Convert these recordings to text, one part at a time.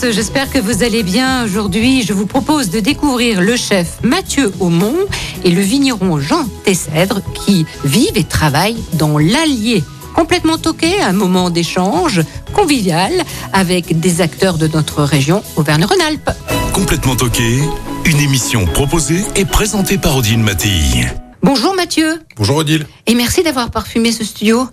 Tous, j'espère que vous allez bien. Aujourd'hui, je vous propose de découvrir le chef Mathieu Aumont et le vigneron Jean Tessèdre qui vivent et travaillent dans l'Allier. Complètement toqué, un moment d'échange convivial avec des acteurs de notre région Auvergne-Rhône-Alpes. Complètement toqué, une émission proposée et présentée par Odile Mattei. Bonjour Mathieu Bonjour Odile. et merci d'avoir parfumé ce studio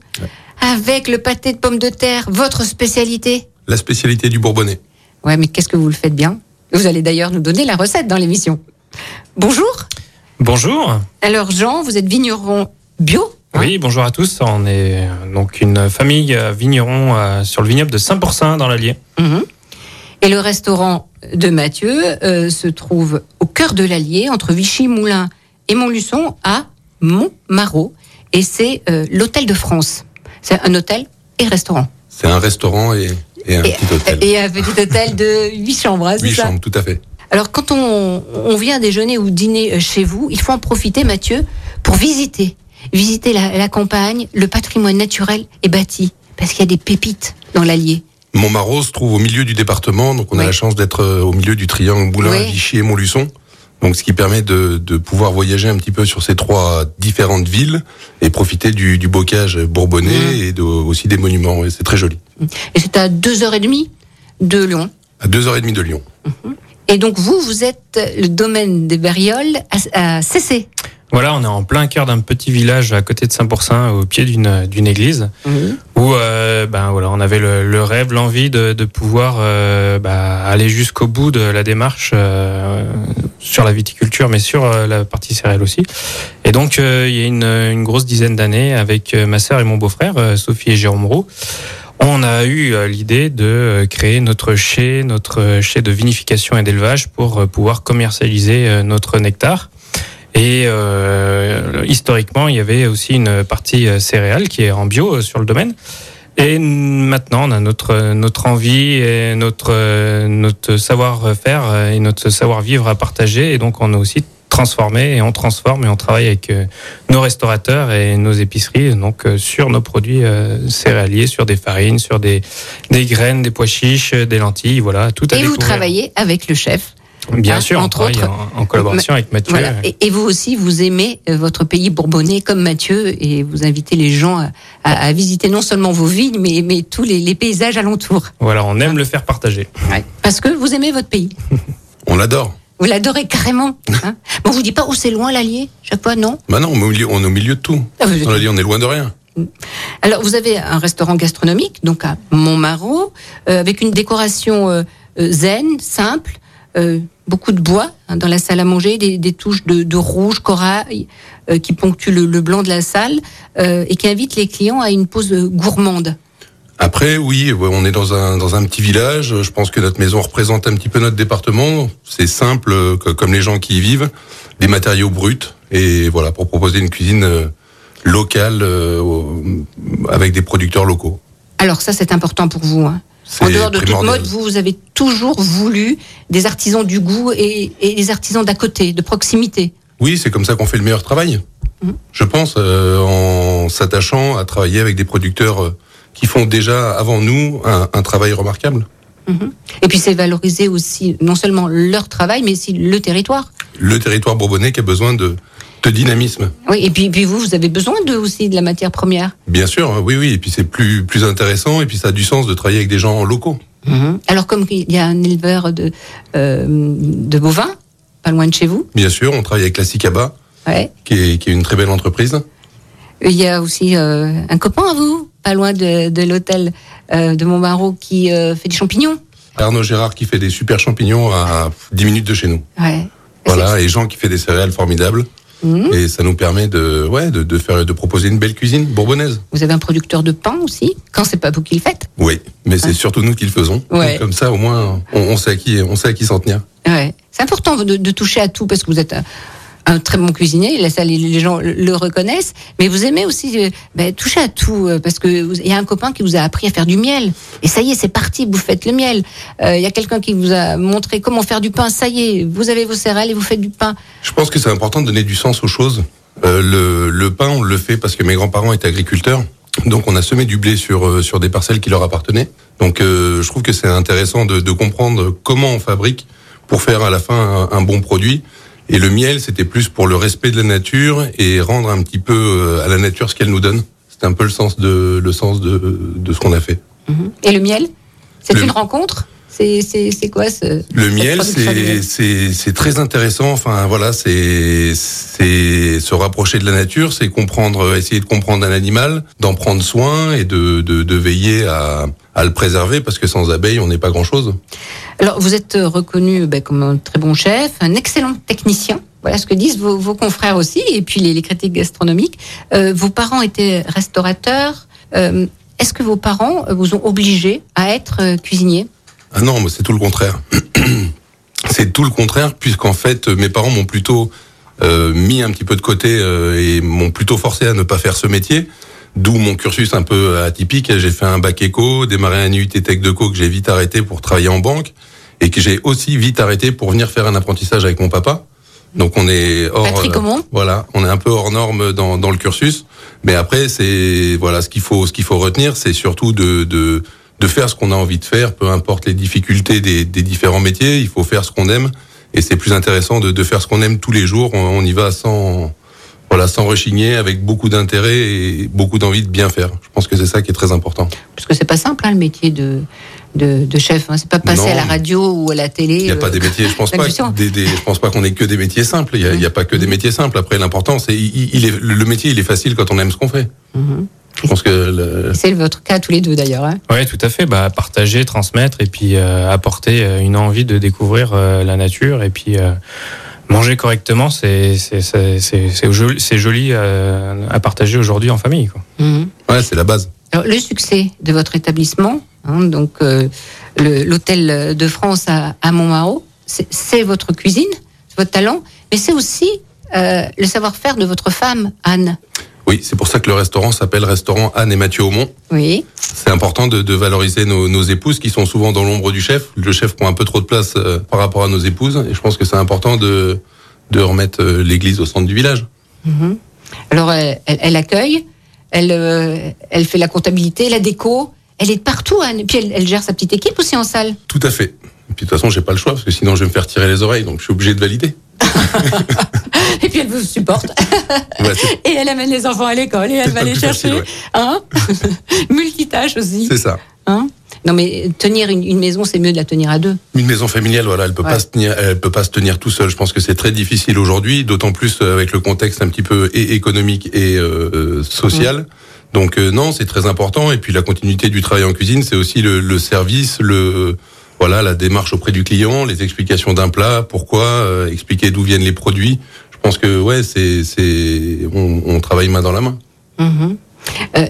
avec le pâté de pommes de terre, votre spécialité? La spécialité du Bourbonnais. Ouais, mais qu'est-ce que vous le faites bien? Vous allez d'ailleurs nous donner la recette dans l'émission. Bonjour. Bonjour. Alors Jean, vous êtes vigneron bio hein? Oui, bonjour à tous. On est euh, donc une famille euh, vigneron euh, sur le vignoble de Saint-Pourçain dans l'Allier. Mhm. Et le restaurant de Mathieu euh, se trouve au cœur de l'Allier, entre Vichy-Moulins et Montluçon, à Montmarot. Et c'est euh, l'Hôtel de France. C'est un hôtel et restaurant. C'est un restaurant et, et un et, petit hôtel. et un petit hôtel de 8 chambres, hein, c'est Huit ça chambres, tout à fait. Alors, quand on, on vient déjeuner ou dîner euh, chez vous, il faut en profiter, Mathieu, pour visiter. Visiter la, la campagne, le patrimoine naturel et bâti. Parce qu'il y a des pépites dans l'Allier. Montmarot se trouve au milieu du département, donc on a la chance d'être euh, au milieu du triangle Moulin, Oui. Vichy et Montluçon. Donc, ce qui permet de, de pouvoir voyager un petit peu sur ces trois différentes villes et profiter du, du bocage bourbonnais Mmh. et de- aussi des monuments. Et c'est très joli. Et c'est à deux heures et demie de Lyon. À deux heures et demie de Lyon. Et donc, vous, vous êtes le domaine des Barrioles à, à Cessé. Voilà, on est en plein cœur d'un petit village à côté de Saint-Pourçain, au pied d'une d'une église, où euh, ben voilà, on avait le, le rêve, l'envie de, de pouvoir euh, bah, aller jusqu'au bout de la démarche euh, sur la viticulture, mais sur euh, la partie céréale aussi. Et donc, euh, il y a une, grosse dizaine d'années, avec euh, ma sœur et mon beau-frère, Sophie et Jérôme Roux, on a eu l'idée de créer notre chai, notre chai de vinification et d'élevage pour pouvoir commercialiser notre nectar. Et euh, historiquement, il y avait aussi une partie céréale qui est en bio sur le domaine. Et maintenant, on a notre notre envie et notre notre savoir-faire euh, et notre savoir-vivre à partager. Et donc, on a aussi transformé et on transforme et on travaille avec euh, nos restaurateurs et nos épiceries donc euh, sur nos produits céréaliers, sur des farines, sur des des graines, des pois chiches, des lentilles, voilà, tout à Et vous travaillez avec le chef. Bien hein, sûr, entre on autres. en, en collaboration avec Mathieu. Voilà. Et, et vous aussi, vous aimez euh, votre pays bourbonnais comme Mathieu et vous invitez les gens à, à- à visiter non seulement vos vignes, mais, mais tous les, les paysages alentours. Voilà, on aime le faire partager. Parce que vous aimez votre pays. On l'adore. Vous l'adorez carrément. Hein bon, vous dit pas où c'est loin l'Allier Chaque fois, non? Bah non, on est au milieu, on est au milieu de tout. Ah, vous On a dit, on est loin de rien. Alors, vous avez un restaurant gastronomique, donc à Montmarot, euh, avec une décoration euh, euh, zen, simple, euh, beaucoup de bois hein, dans la salle à manger, des, des touches de, de rouge, corail, euh, qui ponctuent le, le blanc de la salle euh, et qui invitent les clients à une pause euh, gourmande. Après, oui, on est dans un, dans un petit village. Je pense que notre maison représente un petit peu notre département. C'est simple, comme les gens qui y vivent, des matériaux bruts. Et voilà, pour proposer une cuisine locale euh, avec des producteurs locaux. Alors ça, c'est important pour vous. Hein. En dehors de toute mode, vous, vous avez toujours voulu des artisans du goût et, et des artisans d'à côté, de proximité. Oui, c'est comme ça qu'on fait le meilleur travail. Je pense, euh, en s'attachant à travailler avec des producteurs euh, qui font déjà avant nous un, un travail remarquable. Et puis c'est valoriser aussi non seulement leur travail, mais aussi le territoire. Le territoire bourbonnais qui a besoin de, de dynamisme. Oui, et puis, puis vous, vous avez besoin de, aussi de la matière première. Bien sûr, oui, oui. Et puis c'est plus, plus intéressant et puis ça a du sens de travailler avec des gens locaux. Alors comme il y a un éleveur de, euh, de bovins, pas loin de chez vous, Bien sûr, on travaille avec la Cicaba, ouais. qui est, qui est une très belle entreprise. il y a aussi euh, un copain à vous, pas loin de, de l'hôtel euh, de Montmarot, qui euh, fait des champignons. Arnaud Gérard qui fait des super champignons à 10 minutes de chez nous. Ouais. Voilà, et Jean qui fait des céréales formidables. Mhm. Et ça nous permet de, ouais, de, de faire, de proposer une belle cuisine bourbonnaise. Vous avez un producteur de pain aussi, quand c'est pas vous qui le faites. Oui, mais c'est surtout nous qui le faisons. Ouais. Donc, Comme ça, au moins, on, on sait à qui, on sait à qui s'en tenir. Ouais. C'est important de, de toucher à tout parce que vous êtes un, très bon cuisinier, là, ça, les, gens le, reconnaissent, mais vous aimez aussi euh, ben, toucher à tout euh, parce que vous- il y a un copain qui vous a appris à faire du miel et ça y est, c'est parti, vous faites le miel. Euh, Il y a quelqu'un qui vous a montré comment faire du pain, ça y est, vous avez vos céréales et vous faites du pain. Je pense que c'est important de donner du sens aux choses. Euh, le, le pain, on le fait parce que mes grands-parents étaient agriculteurs. Donc on a semé du blé sur, euh, sur des parcelles qui leur appartenaient. Donc euh, je trouve que c'est intéressant de, de comprendre comment on fabrique pour faire à la fin un bon produit. Et le miel, c'était plus pour le respect de la nature et rendre un petit peu euh, à la nature ce qu'elle nous donne. C'était un peu le sens de, le sens de, de ce qu'on a fait. Et le miel, c'est une rencontre? C'est quoi ce Le miel, c'est très intéressant. Enfin voilà, c'est se rapprocher de la nature, c'est comprendre, essayer de comprendre un animal, d'en prendre soin et de de, de veiller à à le préserver parce que sans abeilles, on n'est pas grand chose. Alors, vous êtes reconnu ben, comme un très bon chef, un excellent technicien. Voilà ce que disent vos, vos confrères aussi, et puis les, les critiques gastronomiques. Euh, vos parents étaient restaurateurs. Euh, Est-ce que vos parents vous ont obligé à être euh, cuisinier Ah non, mais c'est tout le contraire. c'est tout le contraire puisqu'en fait, mes parents m'ont plutôt euh, mis un petit peu de côté euh, et m'ont plutôt forcé à ne pas faire ce métier. D'où mon cursus un peu atypique. J'ai fait un bac éco, démarré un UT Tech de Co que j'ai vite arrêté pour travailler en banque et que j'ai aussi vite arrêté pour venir faire un apprentissage avec mon papa. Donc on est hors, Patrick Aumont voilà, on est un peu hors norme dans, dans le cursus. Mais après, c'est voilà ce qu'il faut ce qu'il faut retenir, c'est surtout de, de de faire ce qu'on a envie de faire, peu importe les difficultés des, des différents métiers. Il faut faire ce qu'on aime et c'est plus intéressant de, de faire ce qu'on aime tous les jours. On, on y va sans voilà sans rechigner, avec beaucoup d'intérêt et beaucoup d'envie de bien faire. Je pense que c'est ça qui est très important. Parce que c'est pas simple, hein, le métier de, de, de chef. Hein. C'est pas passer Non. à la radio ou à la télé. Il n'y a pas euh, des métiers. Je pense pas. d'ambition. que Des, des- je pense pas qu'on ait que des métiers simples. Il y a, pas que des métiers simples. Après, l'important, c'est il, le métier. Il est facile quand on aime ce qu'on fait. Mhm. Je pense que le- C'est votre cas tous les deux d'ailleurs. Hein. Oui, tout à fait. Bah, partager, transmettre et puis euh, apporter euh, une envie de découvrir euh, la nature et puis euh, manger correctement, c'est joli, euh, à partager aujourd'hui en famille. Quoi. Mhm. ouais, c'est la base. Alors, le succès de votre établissement, hein, donc euh, l'hôtel de France à, à Montmarault, c'est c'est votre cuisine, c'est votre talent, mais c'est aussi euh, le savoir-faire de votre femme Anne. Oui, c'est pour ça que le restaurant s'appelle Restaurant Anne et Mathieu Aumont. Oui. C'est important de, de valoriser nos, nos épouses qui sont souvent dans l'ombre du chef. Le chef prend un peu trop de place euh, par rapport à nos épouses et je pense que c'est important de, de remettre euh, l'église au centre du village. Mhm. Alors elle, elle- accueille, elle, euh, elle fait la comptabilité, la déco, elle est partout Anne. Et puis elle, elle gère sa petite équipe aussi en salle. Tout à fait. Et puis de toute façon, j'ai pas le choix parce que sinon je vais me faire tirer les oreilles, donc je suis obligé de valider. Et puis elle vous supporte. Ouais, et elle amène les enfants à l'école et elle va les chercher. facile, ouais. Hein Multitâche aussi. c'est ça. Hein non mais tenir une, une maison, c'est mieux de la tenir à deux. Une maison familiale, voilà, elle peut Ouais. pas se tenir, elle peut pas se tenir tout seul. Je pense que c'est très difficile aujourd'hui, d'autant plus euh, avec le contexte un petit peu et économique et euh, social. Donc euh, non, c'est très important. Et puis la continuité du travail en cuisine, c'est aussi le, le service, le voilà, la démarche auprès du client, les explications d'un plat, pourquoi, euh, expliquer d'où viennent les produits. Je pense que ouais, c'est c'est on, on travaille main dans la main. Mhm. Euh,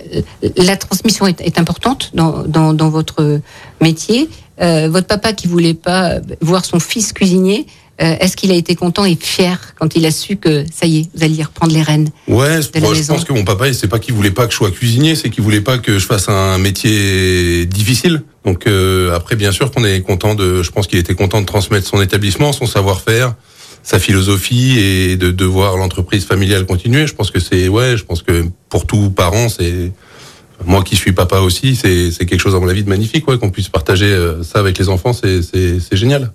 la transmission est, est importante dans, dans, dans votre métier. Euh, votre papa qui voulait pas voir son fils cuisinier, euh, est-ce qu'il a été content et fier quand il a su que ça y est, vous alliez reprendre les rênes Ouais, de la moi, je maison. pense que mon papa, c'est pas qu'il voulait pas que je sois cuisinier, c'est qu'il voulait pas que je fasse un métier difficile. Donc euh, après, bien sûr qu'on est content de, je pense qu'il était content de transmettre son établissement, son savoir-faire, sa philosophie et de, de voir l'entreprise familiale continuer. Je pense que c'est, ouais, je pense que pour tout parent, c'est moi qui suis papa aussi, c'est c'est quelque chose à mon avis de magnifique, ouais, qu'on puisse partager euh, ça avec les enfants, c'est c'est c'est génial.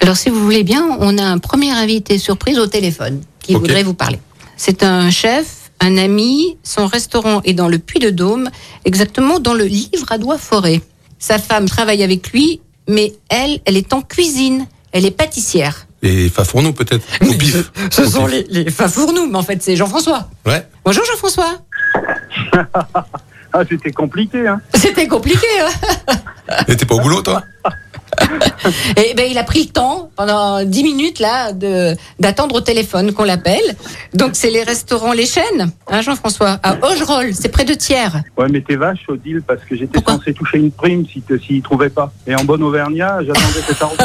Alors, si vous voulez bien, on a un premier invité surprise au téléphone qui voudrait vous parler. C'est un chef, un ami. Son restaurant est dans le Puy-de-Dôme, exactement dans le Livradois-Forêt. Sa femme travaille avec lui, mais elle, elle est en cuisine. Elle est pâtissière. Et Fafourneau peut-être au pif. Ce Au sont pif. les, les fafournoux, mais en fait, c'est Jean-François. Ouais. Bonjour Jean-François. Ah, c'était compliqué, hein. C'était compliqué. Hein t'es pas au boulot toi? Et ben, il a pris le temps pendant 10 minutes là de d'attendre au téléphone qu'on l'appelle. Donc c'est les restaurants Les Chaînes, hein, Jean-François, à Augerolles, c'est près de Thiers. Ouais, mais t'es vache, Odile, parce que j'étais censé toucher une prime si te- s'il trouvait pas. Et en bon auvergnat, j'attendais cet argent.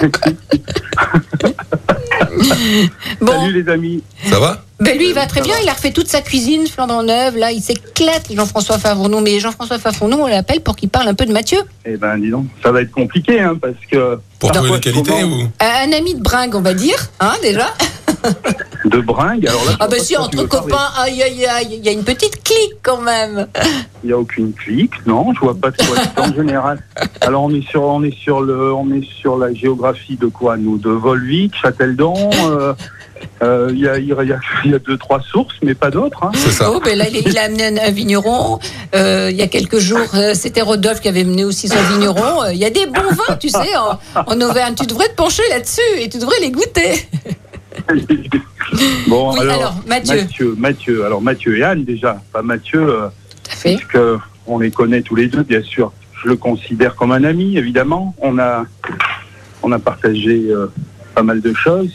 Bon, Salut les amis. Ça va? Ben lui il va très bien, il a refait toute sa cuisine flambant neuve, là il s'éclate Jean-François Favreau. Mais Jean-François Favreau, on l'appelle pour qu'il parle un peu de Mathieu. Eh ben, dis donc, ça va être compliqué, hein, parce que Pour trouver les qualités comment ou? Euh, Un ami de bringue, on va dire, hein, déjà. De bringue, alors là, Ah ben si, entre copains, aïe aïe aïe, il y a une petite clique quand même. Il n'y a aucune clique, non, je vois pas de quoi en général. Alors on est sur on est sur le on est sur la géographie de quoi nous De Volvic, Châteldon, euh, euh, il y, a, il y, a, il y a deux trois sources, mais pas d'autres. Hein. C'est ça. Oh, ben là, il, il a amené un, un vigneron. Euh, il y a quelques jours, euh, c'était Rodolphe qui avait mené aussi son vigneron. Euh, Il y a des bons vins, tu sais, en, en Auvergne. Tu devrais te pencher là-dessus et tu devrais les goûter. bon Oui, alors, Mathieu. Mathieu, Mathieu, alors Mathieu et Anne déjà, pas Mathieu, euh, Tout à fait. puisque on les connaît tous les deux, bien sûr. Je le considère comme un ami, évidemment. On a on a partagé euh, pas mal de choses.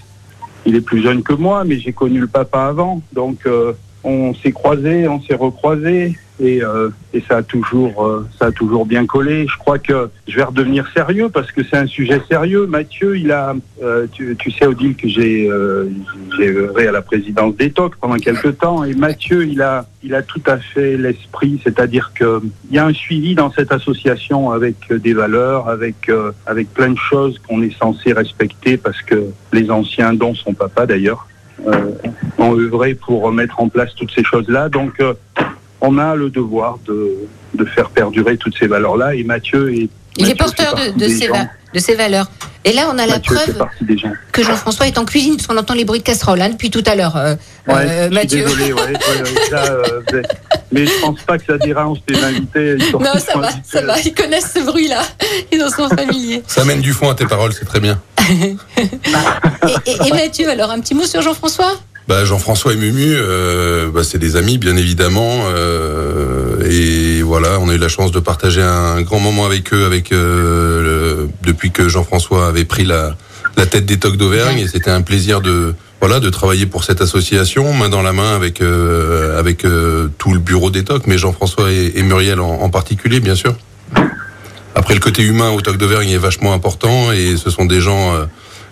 Il est plus jeune que moi, mais j'ai connu le papa avant, donc euh, on s'est croisés, on s'est recroisés, et, euh, ça a toujours, euh, ça a toujours bien collé. Je crois que je vais redevenir sérieux parce que c'est un sujet sérieux. Mathieu, il a, euh, tu, sais Odile que j'ai, j'ai œuvré à la présidence d'ETOC pendant quelques temps, et Mathieu, il a, il a tout à fait l'esprit, c'est-à-dire que il y a un suivi dans cette association avec des valeurs, avec avec plein de choses qu'on est censé respecter parce que les anciens, dont son papa d'ailleurs, ont œuvré pour mettre en place toutes ces choses-là. Donc, euh, on a le devoir de, de faire perdurer toutes ces valeurs-là. Et Mathieu est. Il est porteur de, ces gens. va- de ces valeurs. Et là, on a la Mathieu preuve que Jean-François est en cuisine, parce qu'on entend les bruits de casserole hein, depuis tout à l'heure. euh, Ouais, euh, je suis Mathieu. désolé, ouais, ouais, ouais, là, euh, mais- je pense pas que ça dérange tes invités. Non, ça va, ça va. Ils connaissent ce bruit-là. Ils en sont familiers. Ça amène du fond à tes paroles, c'est très bien. Et, et- et Mathieu, alors, un petit mot sur Jean-François? Bah, Jean-François et Mumu, euh, bah, c'est des amis, bien évidemment. euh, et voilà, on a eu la chance de partager un grand moment avec eux, avec euh, depuis que Jean-François avait pris la, tête des tocs d'Auvergne. Et c'était un plaisir de voilà de travailler pour cette association, main dans la main avec avec tout le bureau des tocs, mais Jean-François et, Muriel en particulier, bien sûr. Après, le côté humain au toc d'Auvergne est vachement important et ce sont des gens euh,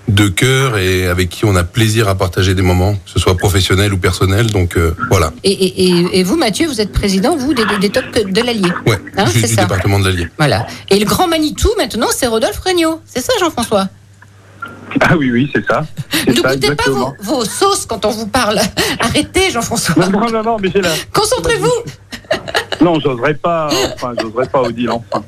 de cœur et avec qui on a plaisir à partager des moments, que ce soit professionnel ou personnel. Donc euh, voilà. et, et- et- et vous, Mathieu, vous êtes président, vous, des, des, des tocs de l'Allier. Ouais, Hein, du ça. département de l'Allier. Voilà. Et le grand Manitou, maintenant, c'est Rodolphe Regnault. C'est ça, Jean-François? Ah oui, oui, c'est ça. Ne ça, goûtez pas vos, vos sauces quand on vous parle. Arrêtez, Jean-François. Non, non, non, non, mais j'ai la. Concentrez-vous. Non, j'oserais pas, enfin, j'oserais pas, Odile, enfin.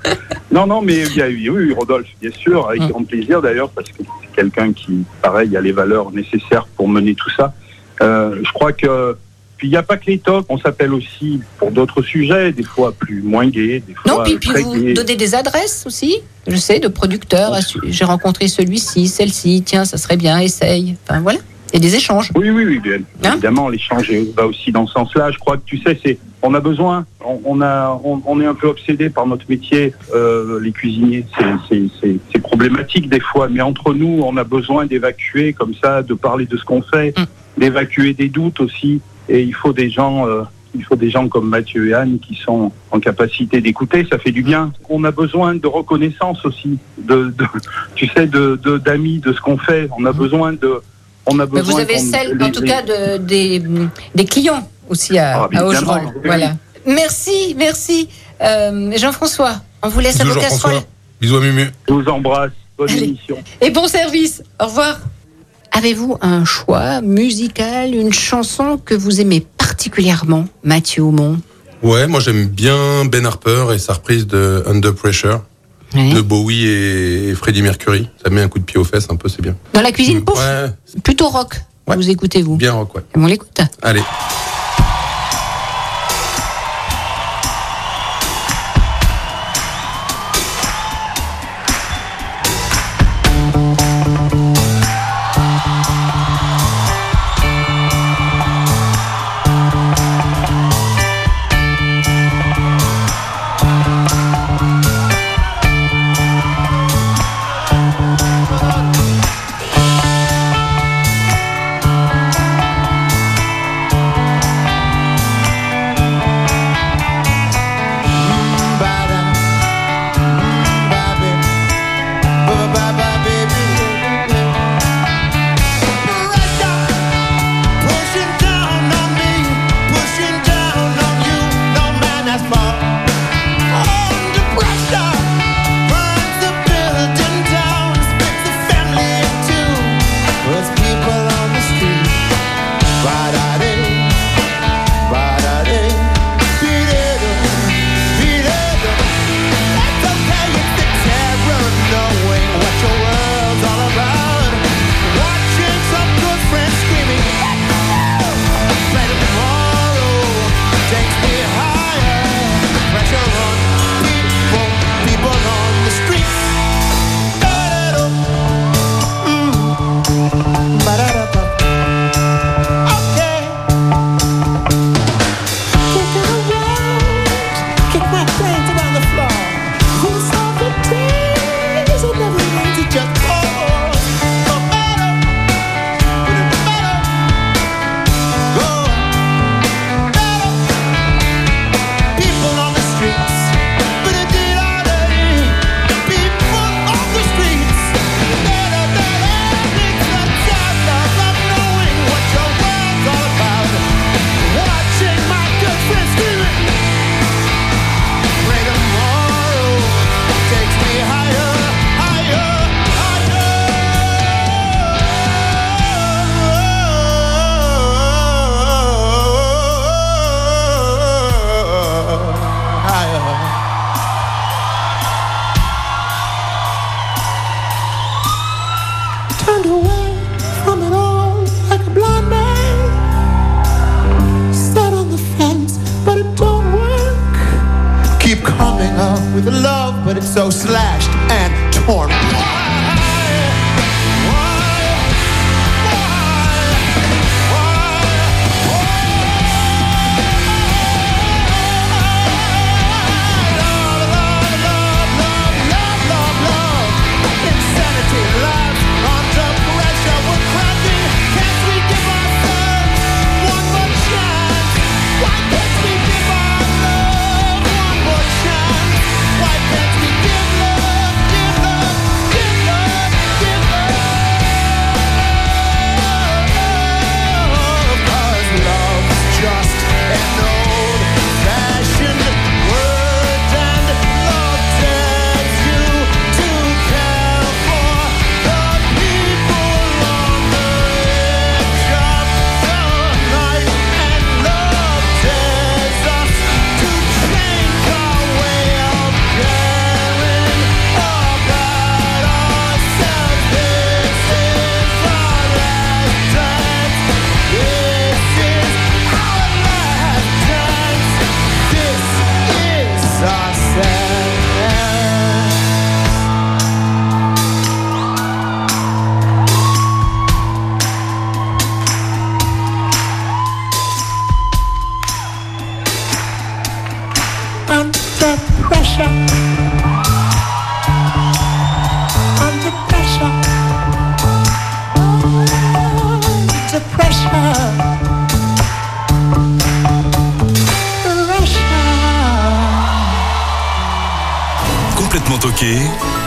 Non, non, mais il y a, oui, oui, Rodolphe, bien sûr, avec Mm. grand plaisir d'ailleurs, parce que c'est quelqu'un qui, pareil, a les valeurs nécessaires pour mener tout ça. Euh, je crois que, puis il n'y a pas que les tocs, on s'appelle aussi pour d'autres sujets, des fois plus moins gays, des fois Non, puis, puis vous gays. donnez des adresses aussi, je sais, de producteurs. J'ai rencontré celui-ci, celle-ci, tiens, ça serait bien, essaye. Enfin, voilà. Il y a des échanges. Oui, oui, oui, bien Hein évidemment, l'échange va aussi dans ce sens-là. Je crois que tu sais, c'est, on a besoin, on, on a, on, on est un peu obsédé par notre métier, euh, les cuisiniers. C'est, problématique des fois, mais entre nous, on a besoin d'évacuer comme ça, de parler de ce qu'on fait, Mm. d'évacuer des doutes aussi. Et il faut des gens. euh, il faut des gens comme Mathieu et Anne qui sont en capacité d'écouter, ça fait du bien. On a besoin de reconnaissance aussi, de, de tu sais, de, d'amis, de ce qu'on fait. On a besoin de, on a Mais besoin. vous avez celle, les- en tout les- cas, de, des, des clients aussi à, Ah, à. Voilà. Merci, merci. Euh, Jean-François, on vous laisse à vos casseroles. Bisous à Mumu. Je vous embrasse. Bonne Allez. émission. Et bon service. Au revoir. Avez-vous un choix musical, une chanson que vous aimez particulièrement, Mathieu Aumont? Ouais, moi j'aime bien Ben Harper et sa reprise de Under Pressure de Bowie et, et Freddie Mercury. Ça met un coup de pied aux fesses un peu, c'est bien. Dans la cuisine, pouf, Ouais, plutôt rock. Ouais. Vous écoutez, vous bien rock, ouais. On l'écoute. Allez.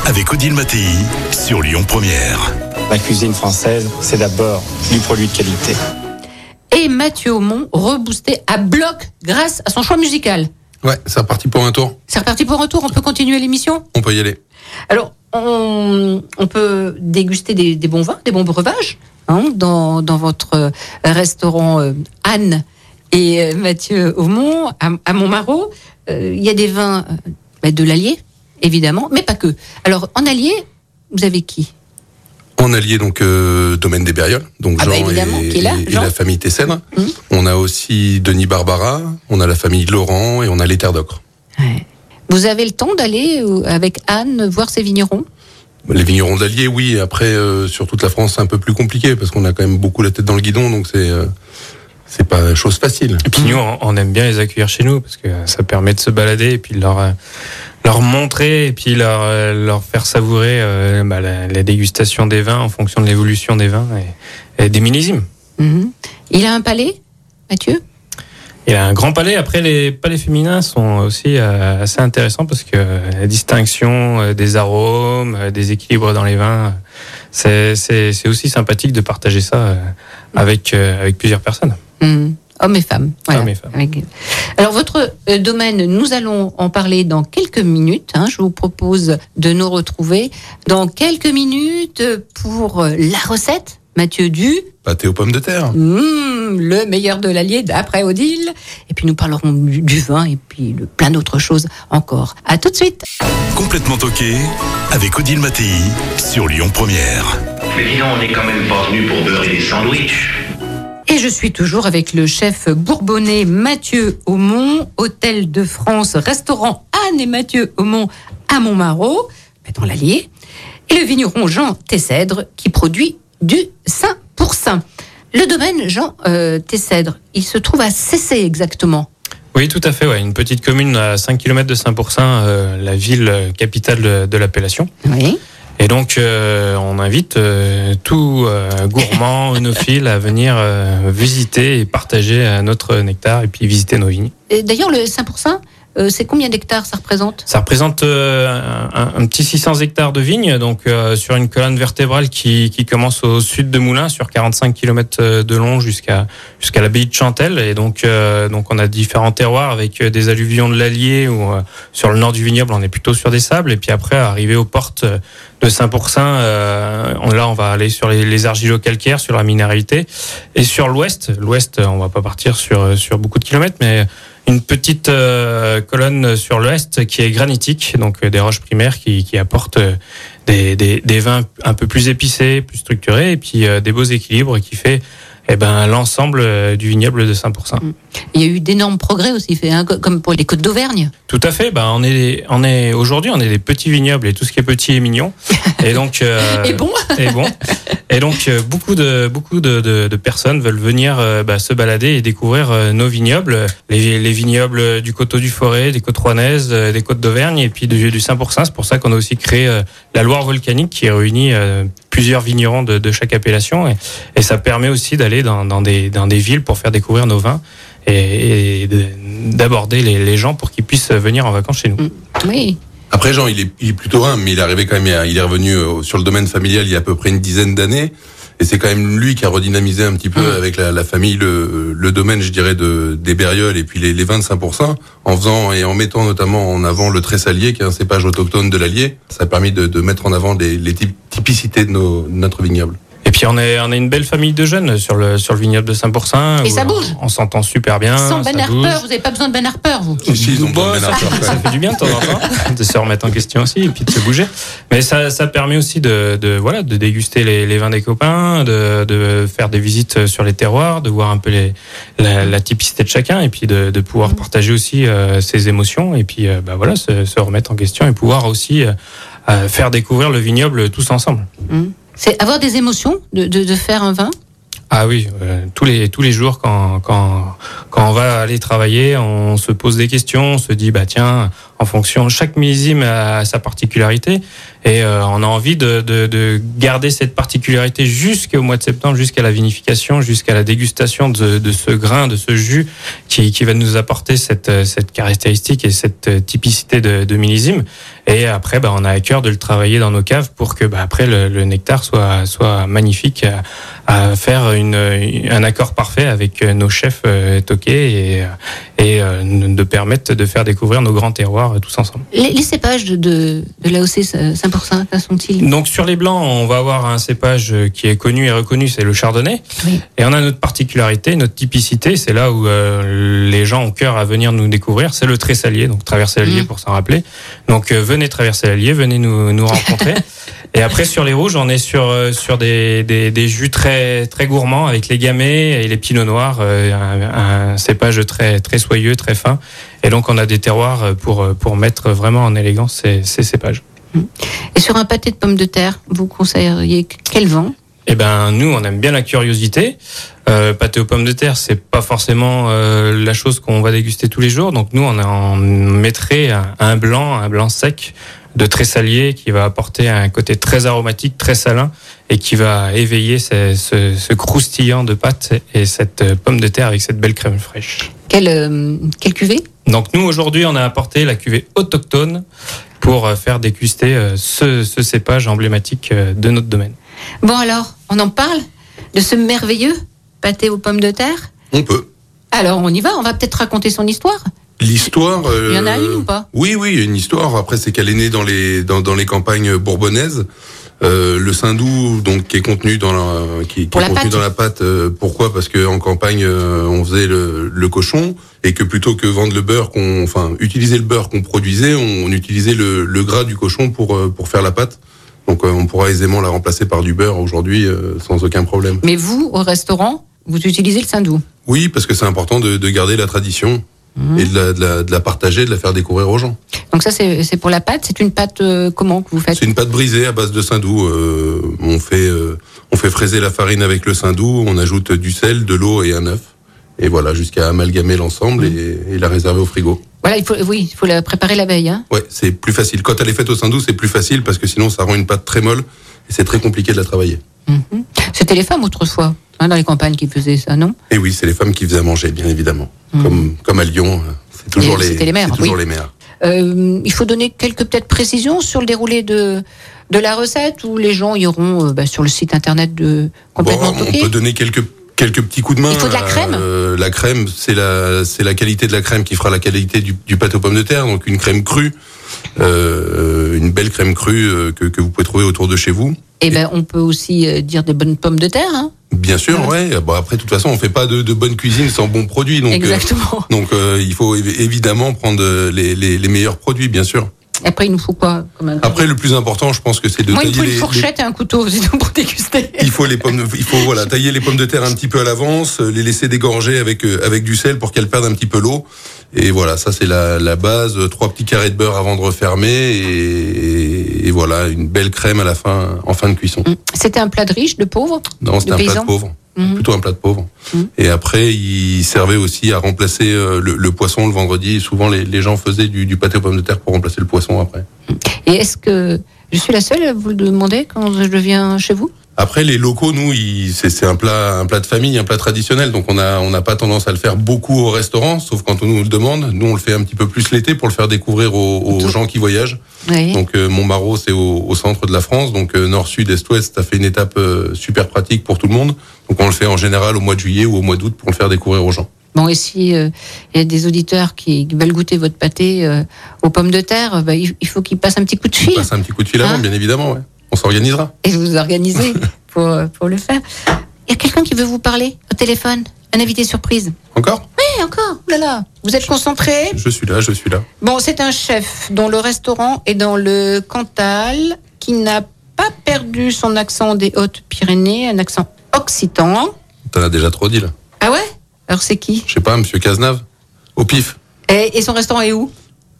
Avec Odile Mattei sur Lyon Première. La cuisine française, c'est d'abord du produit de qualité. Et Mathieu Aumont reboosté à bloc grâce à son choix musical. Ouais, c'est reparti pour un tour. C'est reparti pour un tour, on peut continuer l'émission? On peut y aller. Alors, on, on peut déguster des, des bons vins, des bons breuvages hein, dans, dans votre euh, restaurant euh, Anne et euh, Mathieu Aumont à, à Montmarot. Euh, Il y a des vins euh, bah, de l'Allier, évidemment, mais pas que. Alors, en Allier, vous avez qui? En allié donc euh, domaine des Bérioles, donc Ah bah Jean et, la famille Tessèdre. Mhm. On a aussi Denis Barbara, on a la famille Laurent et on a les Terres d'Ocre. Vous avez le temps d'aller euh, avec Anne voir ses vignerons? Les vignerons d'Allier, oui. Après, euh, sur toute la France, c'est un peu plus compliqué parce qu'on a quand même beaucoup la tête dans le guidon, donc c'est euh, c'est pas chose facile. Et puis nous, on aime bien les accueillir chez nous parce que ça permet de se balader et puis de leur, euh, leur montrer et puis leur, euh, leur faire savourer euh, bah, la, la dégustation des vins en fonction de l'évolution des vins et, et des millésimes. Mhm. Il a un palais, Mathieu? Il a un grand palais. Après, les palais féminins sont aussi euh, assez intéressants parce que la distinction euh, des arômes, euh, des équilibres dans les vins, c'est aussi sympathique de partager ça euh, avec, euh, avec plusieurs personnes. Mhm. Hommes et femmes. Voilà. Hommes et femmes. Alors votre euh, domaine, nous allons en parler dans quelques minutes. hein. Je vous propose de nous retrouver dans quelques minutes pour la recette. Mathieu Du, Pâté aux pommes de terre. Mmh, le meilleur de l'Allier d'après Odile. Et puis nous parlerons du, du vin et puis de plein d'autres choses encore. À tout de suite. Complètement toqué avec Odile Mattei sur Lyon Première. Mais dis donc, on n'est quand même pas venu pour beurrer des sandwichs. Et je suis toujours avec le chef bourbonnais Mathieu Aumont, Hôtel de France, restaurant Anne et Mathieu Aumont à Montmarot, dans l'Allier, et le vigneron Jean Tessèdre qui produit du Saint pour Saint. Le domaine Jean euh, Tessèdre, il se trouve à Cessé exactement. Oui, tout à fait. Ouais. Une petite commune à 5 km de Saint-Pourçain, euh, la ville euh, capitale de, de l'appellation. Oui. Et donc, euh, on invite euh, tout euh, gourmand, œnophile à venir visiter et partager notre nectar et puis visiter nos vignes. D'ailleurs, le Saint pour Saint, euh, c'est combien d'hectares ça représente? Ça représente euh, un, un petit 600 hectares de vignes, donc euh, sur une colonne vertébrale qui, qui commence au sud de Moulins, sur 45 km de long jusqu'à jusqu'à l'abbaye de Chantelle. Et donc, euh, donc on a différents terroirs avec euh, des alluvions de l'Allier ou euh, sur le nord du vignoble, on est plutôt sur des sables. Et puis après, arrivé aux portes de Saint-Pourçain, euh, on- là on va aller sur les, les argilo-calcaires, sur la minéralité. Et sur l'ouest, l'ouest, on va pas partir sur, sur beaucoup de kilomètres, mais une petite euh, colonne sur l'ouest qui est granitique, donc euh, des roches primaires qui, qui apportent euh, des, des, des vins un peu plus épicés, plus structurés, et puis des beaux équilibres qui fait eh ben l'ensemble euh, du vignoble de 5%. Il y a eu d'énormes progrès aussi, fait, hein, co- comme pour les côtes d'Auvergne. Tout à fait. Ben on est, on est aujourd'hui, on est des petits vignobles et tout ce qui est petit est mignon. Et donc, euh, Et bon et bon. Et donc euh, beaucoup de beaucoup de, de, de personnes veulent venir euh, bah, se balader et découvrir euh, nos vignobles, les, les vignobles du coteau du Forêt, des côtes rouennaises, euh, des côtes d'Auvergne et puis du, du 5%. C'est pour ça qu'on a aussi créé la Loire volcanique qui réunit euh, plusieurs vignerons de, de chaque appellation et, et ça permet aussi d'aller dans, dans des dans des villes pour faire découvrir nos vins et, et de- d'aborder les, les gens pour qu'ils puissent venir en vacances chez nous. Oui. Après, Jean, il est, il est plutôt humble, mais il est arrivé quand même, il est revenu euh, sur le domaine familial il y a à peu près une dizaine d'années. Et c'est quand même lui qui a redynamisé un petit peu avec la, la famille le, le domaine, je dirais, de, des Bérioles et puis les, les 25%, en faisant et en mettant notamment en avant le tressalier, qui est un cépage autochtone de l'Allier. Ça a permis de, de mettre en avant les, les typ- typicités de, nos, de notre vignoble. Et puis on est on est une belle famille de jeunes sur le sur le vignoble de 5%. Et ça bouge. On, s'entend super bien. Sans ça Ben bouge. Harper, vous n'avez pas besoin de Ben Harper, vous. Si, si, ils ont Bon, Ben ça, Harper, quand ça même. fait du bien de temps en temps de se remettre en question aussi et puis de se bouger. Mais ça, ça permet aussi de, de voilà de déguster les, les vins des copains, de, de faire des visites sur les terroirs, de voir un peu les, la, la typicité de chacun et puis de, de pouvoir partager aussi euh, ses émotions et puis euh, bah voilà se, se remettre en question et pouvoir aussi euh, euh, faire découvrir le vignoble tous ensemble. C'est avoir des émotions de, de, faire un vin. Ah oui, euh, tous les tous les jours quand quand quand on va aller travailler, on se pose des questions, on se dit bah tiens, en fonction chaque millésime a sa particularité et euh, on a envie de, de de garder cette particularité jusqu'au mois de septembre, jusqu'à la vinification, jusqu'à la dégustation de de ce grain, de ce jus qui qui va nous apporter cette cette caractéristique et cette euh, typicité de, de millésime. Et après, bah, on a à cœur de le travailler dans nos caves pour que bah, après le, le nectar soit soit magnifique à, à faire une, un accord parfait avec euh, nos chefs euh, toqués et, et euh, de permettre de faire découvrir nos grands terroirs euh, tous ensemble. Les, les cépages de, de, de l'AOC 5%, quels sont-ils? Donc sur les blancs, on va avoir un cépage qui est connu et reconnu, c'est le chardonnay. Oui. Et on a notre particularité, notre typicité, c'est là où euh, les gens ont cœur à venir nous découvrir, c'est le tressalier, donc traverser l'Allier Mhm. pour s'en rappeler. Donc euh, venez traverser l'Allier, venez nous, nous rencontrer. et après sur les rouges, on est sur euh, sur des, des, des jus très très gourmands avec les gamay et les pinots noirs, euh, un, un cépage très très soyeux, très fin. Et donc on a des terroirs pour pour mettre vraiment en élégance ces, ces cépages. Et sur un pâté de pommes de terre, vous conseilleriez quel vin Eh ben nous, on aime bien la curiosité. Euh, pâté aux pommes de terre, c'est pas forcément euh, la chose qu'on va déguster tous les jours. Donc nous, on en mettrait un, un blanc, un blanc sec de tressalier qui va apporter un côté très aromatique, très salin et qui va éveiller ce, ce, ce croustillant de pâte et cette pomme de terre avec cette belle crème fraîche. quel, euh, quel cuvée? Donc nous aujourd'hui on a apporté la cuvée autochtone pour euh, faire déguster euh, ce, ce cépage emblématique euh, de notre domaine. Bon alors, on en parle de ce merveilleux pâté aux pommes de terre On peut. Alors on y va, on va peut-être raconter son histoire. L'histoire. Il y en a euh, une ou pas? Oui, oui, il y a une histoire. Après, c'est qu'elle est née dans les dans, dans les campagnes bourbonnaises. Euh, le saindoux, donc qui est contenu dans la qui, est la contenu pâte. dans la pâte. euh, pourquoi? Parce que en campagne, on faisait le, le cochon et que plutôt que vendre le beurre, qu'on enfin utiliser le beurre qu'on produisait, on, on utilisait le, le gras du cochon pour pour faire la pâte. Donc euh, on pourra aisément la remplacer par du beurre aujourd'hui euh, sans aucun problème. Mais vous, au restaurant, vous utilisez le saindoux. Oui, parce que c'est important de, de garder la tradition Mmh. et de la, de, la, de la partager, de la faire découvrir aux gens. Donc ça, c'est pour la pâte. C'est une pâte euh, comment que vous faites? C'est une pâte brisée à base de saindoux. Euh, on fait euh, on fait fraiser la farine avec le saindoux, on ajoute du sel, de l'eau et un œuf. Et voilà, jusqu'à amalgamer l'ensemble et, et la réserver au frigo. Voilà, il faut, oui, il faut la préparer la veille. Hein. Ouais, c'est plus facile. Quand elle est faite au saindoux, c'est plus facile parce que sinon ça rend une pâte très molle et c'est très compliqué de la travailler. Mhm. C'était les femmes autrefois, hein, dans les campagnes qui faisaient ça, non? Et oui, c'est les femmes qui faisaient manger, bien évidemment. Comme comme à Lyon, euh, c'est toujours les mères, toujours oui. les mères. Euh, Il faut donner quelques peut-être précisions sur le déroulé de de la recette ou les gens iront euh, bah, sur le site internet de complètement Bon, on peut donner quelques quelques petits coups de main. Il faut de la crème Euh, la crème, c'est la c'est la qualité de la crème qui fera la qualité du, du pâté aux pommes de terre. Donc une crème crue, euh, une belle crème crue euh, que, que vous pouvez trouver autour de chez vous. Et ben on peut aussi euh, dire des bonnes pommes de terre. Hein. Bien sûr, ouais. Bon après, de toute façon, on fait pas de, de bonne cuisine sans bons produits. Donc, euh, Exactement. donc euh, il faut évi- évidemment prendre euh, les, les, les meilleurs produits, bien sûr. Après, il nous faut quoi comme un- Après, le plus important, je pense que c'est de Moi, il tailler faut une les, les- fourchette et un couteau, c'est tout pour déguster. Il faut les pommes, il faut voilà tailler les pommes de terre un petit peu à l'avance, euh, les laisser dégorger avec euh, avec du sel pour qu'elles perdent un petit peu l'eau. Et voilà, ça c'est la, la base. euh, Trois petits carrés de beurre avant de refermer et, et voilà une belle crème à la fin en fin de cuisson. C'était un plat de riche, de pauvre Non, c'était un plat paysan de pauvre. Mhm. Plutôt un plat de pauvre. Et après, il servait aussi à remplacer euh, le, le poisson le vendredi. Souvent, les, les gens faisaient du, du pâté aux pommes de terre pour remplacer le poisson après. Et est-ce que je suis la seule à vous le demander quand je viens chez vous? Après, les locaux, nous, c'est un plat, un plat de famille, un plat traditionnel. Donc, on a, on n'a pas tendance à le faire beaucoup au restaurant, sauf quand on nous le demande. Nous, on le fait un petit peu plus l'été pour le faire découvrir aux, aux gens qui voyagent. Oui. Donc, euh, Montbarreau, c'est au, au centre de la France. Donc, euh, nord, sud, est, ouest, ça fait une étape euh, super pratique pour tout le monde. Donc, on le fait en général au mois de juillet ou au mois d'août pour le faire découvrir aux gens. Bon, et si euh, il y a des auditeurs qui veulent goûter votre pâté euh, aux pommes de terre, euh, bah, il faut qu'ils passent un petit coup de fil passe un petit coup de fil avant, Hein bien évidemment. Ouais. On s'organisera. et vous organisez pour, euh, pour le faire. Il y a quelqu'un qui veut vous parler au téléphone? Un invité surprise? Encore? Oui, encore. Là là. Vous êtes concentré? Je suis là, je suis là. Bon, c'est un chef dont le restaurant est dans le Cantal, qui n'a pas perdu son accent des Hautes-Pyrénées, un accent occitan. T'en as déjà trop dit là. Ah ouais? Alors c'est qui? Je sais pas, Monsieur Cazenave. Au pif. et, et son restaurant est où?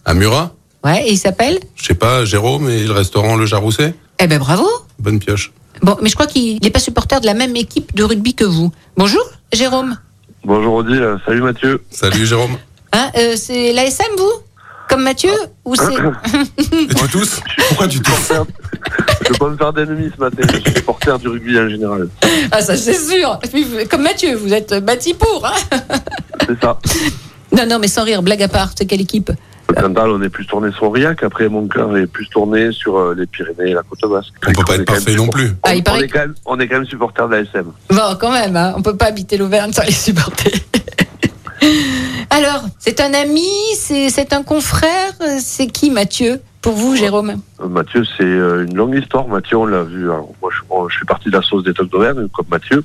À Murat. Ouais, et il s'appelle? Je sais pas, Jérôme et le restaurant Le Jarousset. Eh ben bravo Bonne pioche. Bon, mais je crois qu'il n'est pas supporter de la même équipe de rugby que vous. Bonjour, Jérôme. Bonjour Odile, salut Mathieu. Salut Jérôme. Hein, euh, c'est l'ASM, vous? Comme Mathieu Ou c'est... Et tu tousses Pourquoi tu tousses Je peux pas me faire d'ennemis ce matin, je suis supporter du rugby en général. ah, ça c'est sûr. Comme Mathieu, vous êtes bâti pour. Hein C'est ça. non, non, mais sans rire, blague à part, c'est quelle équipe Au Cantal, on est plus tourné sur Aurillac, après mon cœur est plus tourné sur euh, les Pyrénées et la côte basque. On peut pas être parfait non plus. Ah, il On, paraît est quand même, on est quand même supporter de la SM. Bon, quand même, hein, on peut pas habiter l'Auvergne sans les supporter. Alors, c'est un ami, c'est un confrère, c'est qui Mathieu Pour vous, Jérôme? Euh, Mathieu, c'est euh, une longue histoire. Mathieu, on l'a vu. alors, moi, je, fais partie de la sauce des Tocs d'Auvergne, comme Mathieu.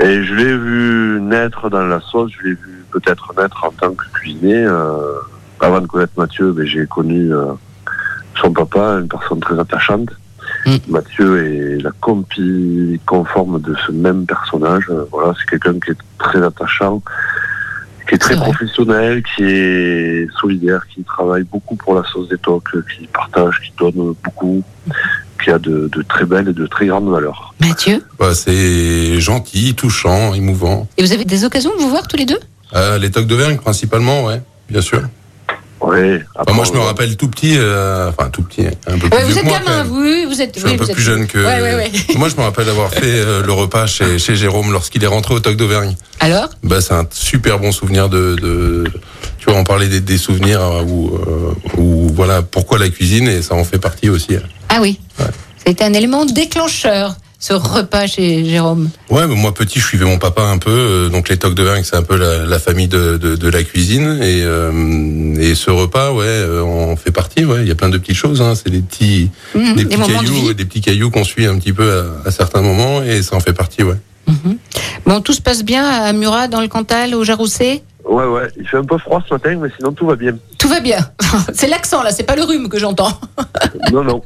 Et je l'ai vu naître dans la sauce. Je l'ai vu peut-être naître en tant que cuisinier. euh, avant de connaître Mathieu, ben, j'ai connu euh, son papa, une personne très attachante. Mathieu est la copie conforme de ce même personnage. Voilà, c'est quelqu'un qui est très attachant, qui est très professionnel, qui est solidaire, qui travaille beaucoup pour la sauce des tocs, qui partage, qui donne beaucoup, qui a de, de très belles et de très grandes valeurs. Mathieu Bah, c'est gentil, touchant, émouvant. Et vous avez des occasions de vous voir tous les deux? Euh, les tocs d'Auvergne principalement, ouais, bien sûr. Ouais. Enfin, moi, je me rappelle tout petit, euh, enfin tout petit, un peu plus Ouais, vous êtes gamin, même. vous, oui, vous êtes. Je suis oui, un peu êtes- plus jeune que. Ouais, ouais, ouais. Moi, je me rappelle avoir fait euh, le repas chez, chez Jérôme lorsqu'il est rentré au Toc d'Auvergne. Alors? Bah, c'est un super bon souvenir de, de tu vois, on parlait des, des souvenirs euh, où, euh, où, voilà, pourquoi la cuisine et ça en fait partie aussi. Ah oui. Été un élément déclencheur, ce repas chez Jérôme. Ouais, mais moi petit, je suivais mon papa un peu, euh, donc les tocs d'Auvergne, c'est un peu la, la famille de, de, de la cuisine et, euh, et ce repas, ouais, euh, on fait partie. Ouais, il y a plein de petites choses. Hein, c'est des petits, Mhm, des petits de cailloux, des petits cailloux qu'on suit un petit peu à, à certains moments et ça en fait partie. Ouais. Bon, tout se passe bien à Murat, dans le Cantal, au Jarousset Ouais, ouais. Il fait un peu froid ce matin, mais sinon tout va bien. Tout va bien. c'est l'accent, là, c'est pas le rhume que j'entends. Non, non.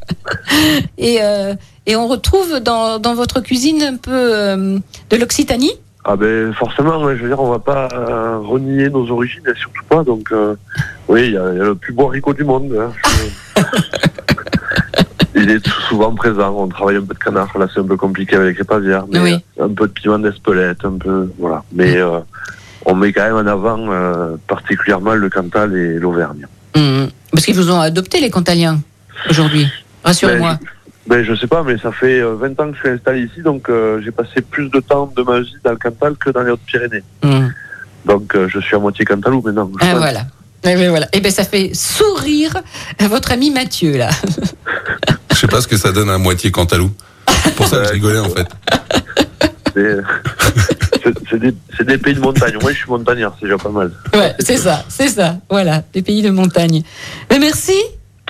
Et, euh, et on retrouve dans, dans votre cuisine un peu euh, de l'Occitanie? Ah ben forcément, ouais, je veux dire, on va pas euh, renier nos origines, et surtout pas. Donc, oui, il y, a il y a le plus beau haricot du monde. hein. Je- il est souvent présent. On travaille un peu de canard. Là, c'est un peu compliqué avec les pavières, mais Oui. un peu de piment d'Espelette, un peu, voilà. Mais euh, on met quand même en avant euh, particulièrement le Cantal et l'Auvergne. Mhm. Parce qu'ils vous ont adopté, les Cantaliens, aujourd'hui. Rassurez-moi. Ben, je sais pas, mais ça fait euh, 20 ans que je suis installé ici, donc euh, j'ai passé plus de temps de ma vie dans le Cantal que dans les Hautes-Pyrénées. Mhm. Donc euh, je suis à moitié cantalou maintenant. Ah, pense. voilà. Eh ben, voilà. Et ben ça fait sourire votre ami Mathieu, là. Je sais pas ce que ça donne à moitié Cantalou. C'est pour ça que je rigolais en fait. C'est des, des pays de montagne. Moi, je suis montagnard, c'est déjà pas mal. Ouais, c'est ça, c'est ça. Voilà, les pays de montagne. Mais merci.